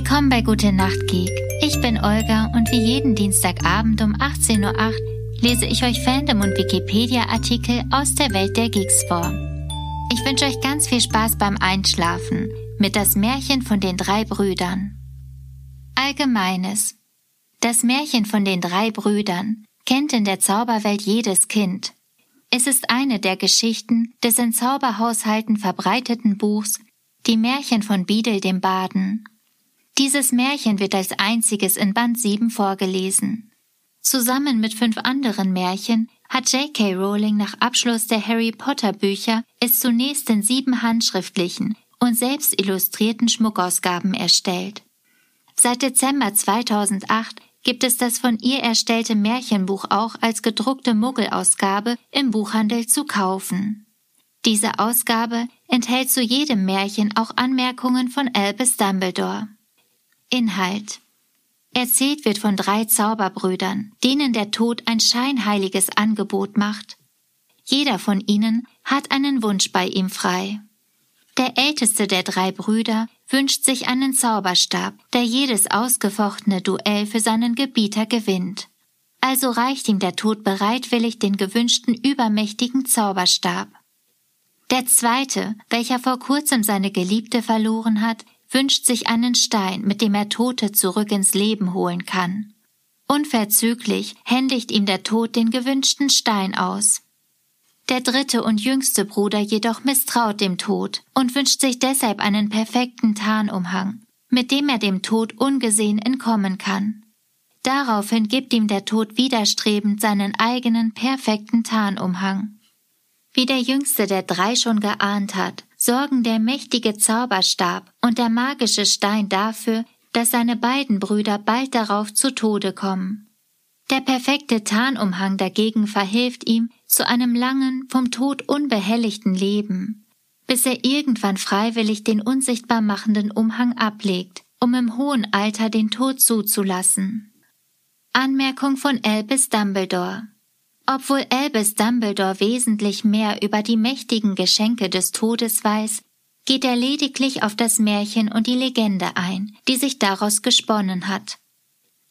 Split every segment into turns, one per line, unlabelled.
Willkommen bei Gute Nacht Geek. Ich bin Olga und wie jeden Dienstagabend um 18.08 Uhr lese ich euch Fandom und Wikipedia-Artikel aus der Welt der Geeks vor. Ich wünsche euch ganz viel Spaß beim Einschlafen mit das Märchen von den drei Brüdern. Allgemeines. Das Märchen von den drei Brüdern kennt in der Zauberwelt jedes Kind. Es ist eine der Geschichten des in Zauberhaushalten verbreiteten Buchs Die Märchen von Biedel dem Baden. Dieses Märchen wird als einziges in Band 7 vorgelesen. Zusammen mit fünf anderen Märchen hat J.K. Rowling nach Abschluss der Harry Potter Bücher es zunächst in sieben handschriftlichen und selbst illustrierten Schmuckausgaben erstellt. Seit Dezember 2008 gibt es das von ihr erstellte Märchenbuch auch als gedruckte Muggelausgabe im Buchhandel zu kaufen. Diese Ausgabe enthält zu jedem Märchen auch Anmerkungen von Albus Dumbledore. Inhalt Erzählt wird von drei Zauberbrüdern, denen der Tod ein scheinheiliges Angebot macht. Jeder von ihnen hat einen Wunsch bei ihm frei. Der älteste der drei Brüder wünscht sich einen Zauberstab, der jedes ausgefochtene Duell für seinen Gebieter gewinnt. Also reicht ihm der Tod bereitwillig den gewünschten übermächtigen Zauberstab. Der zweite, welcher vor kurzem seine Geliebte verloren hat, wünscht sich einen Stein, mit dem er Tote zurück ins Leben holen kann. Unverzüglich händigt ihm der Tod den gewünschten Stein aus. Der dritte und jüngste Bruder jedoch misstraut dem Tod und wünscht sich deshalb einen perfekten Tarnumhang, mit dem er dem Tod ungesehen entkommen kann. Daraufhin gibt ihm der Tod widerstrebend seinen eigenen perfekten Tarnumhang. Wie der jüngste der drei schon geahnt hat, sorgen der mächtige Zauberstab und der magische Stein dafür, dass seine beiden Brüder bald darauf zu Tode kommen. Der perfekte Tarnumhang dagegen verhilft ihm zu einem langen, vom Tod unbehelligten Leben, bis er irgendwann freiwillig den unsichtbar machenden Umhang ablegt, um im hohen Alter den Tod zuzulassen. Anmerkung von Albus Dumbledore Obwohl Albus Dumbledore wesentlich mehr über die mächtigen Geschenke des Todes weiß, geht er lediglich auf das Märchen und die Legende ein, die sich daraus gesponnen hat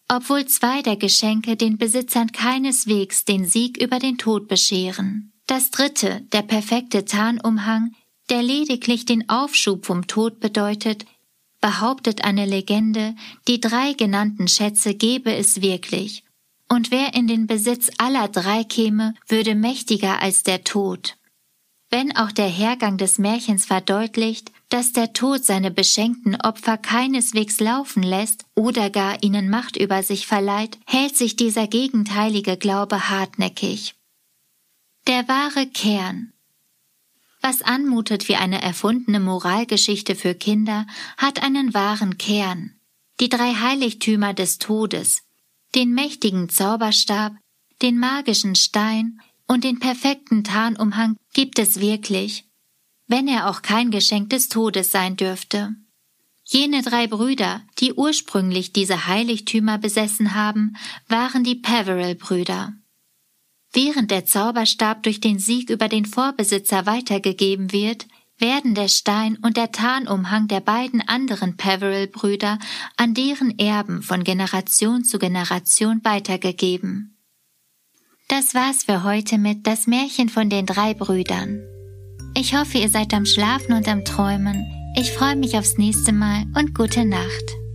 obwohl zwei der Geschenke den Besitzern keineswegs den Sieg über den Tod bescheren. Das dritte, der perfekte Tarnumhang, der lediglich den Aufschub vom Tod bedeutet, behauptet eine Legende, die drei genannten Schätze gebe es wirklich, und wer in den Besitz aller drei käme, würde mächtiger als der Tod. Wenn auch der Hergang des Märchens verdeutlicht, dass der Tod seine beschenkten Opfer keineswegs laufen lässt oder gar ihnen Macht über sich verleiht, hält sich dieser gegenteilige Glaube hartnäckig. Der wahre Kern Was anmutet wie eine erfundene Moralgeschichte für Kinder, hat einen wahren Kern. Die drei Heiligtümer des Todes, den mächtigen Zauberstab, den magischen Stein und den perfekten Tarnumhang gibt es wirklich, wenn er auch kein Geschenk des Todes sein dürfte. Jene drei Brüder, die ursprünglich diese Heiligtümer besessen haben, waren die Peveril-Brüder. Während der Zauberstab durch den Sieg über den Vorbesitzer weitergegeben wird, werden der Stein und der Tarnumhang der beiden anderen Peveril-Brüder an deren Erben von Generation zu Generation weitergegeben. Das war's für heute mit Das Märchen von den drei Brüdern. Ich hoffe, ihr seid am Schlafen und am Träumen. Ich freue mich aufs nächste Mal und gute Nacht.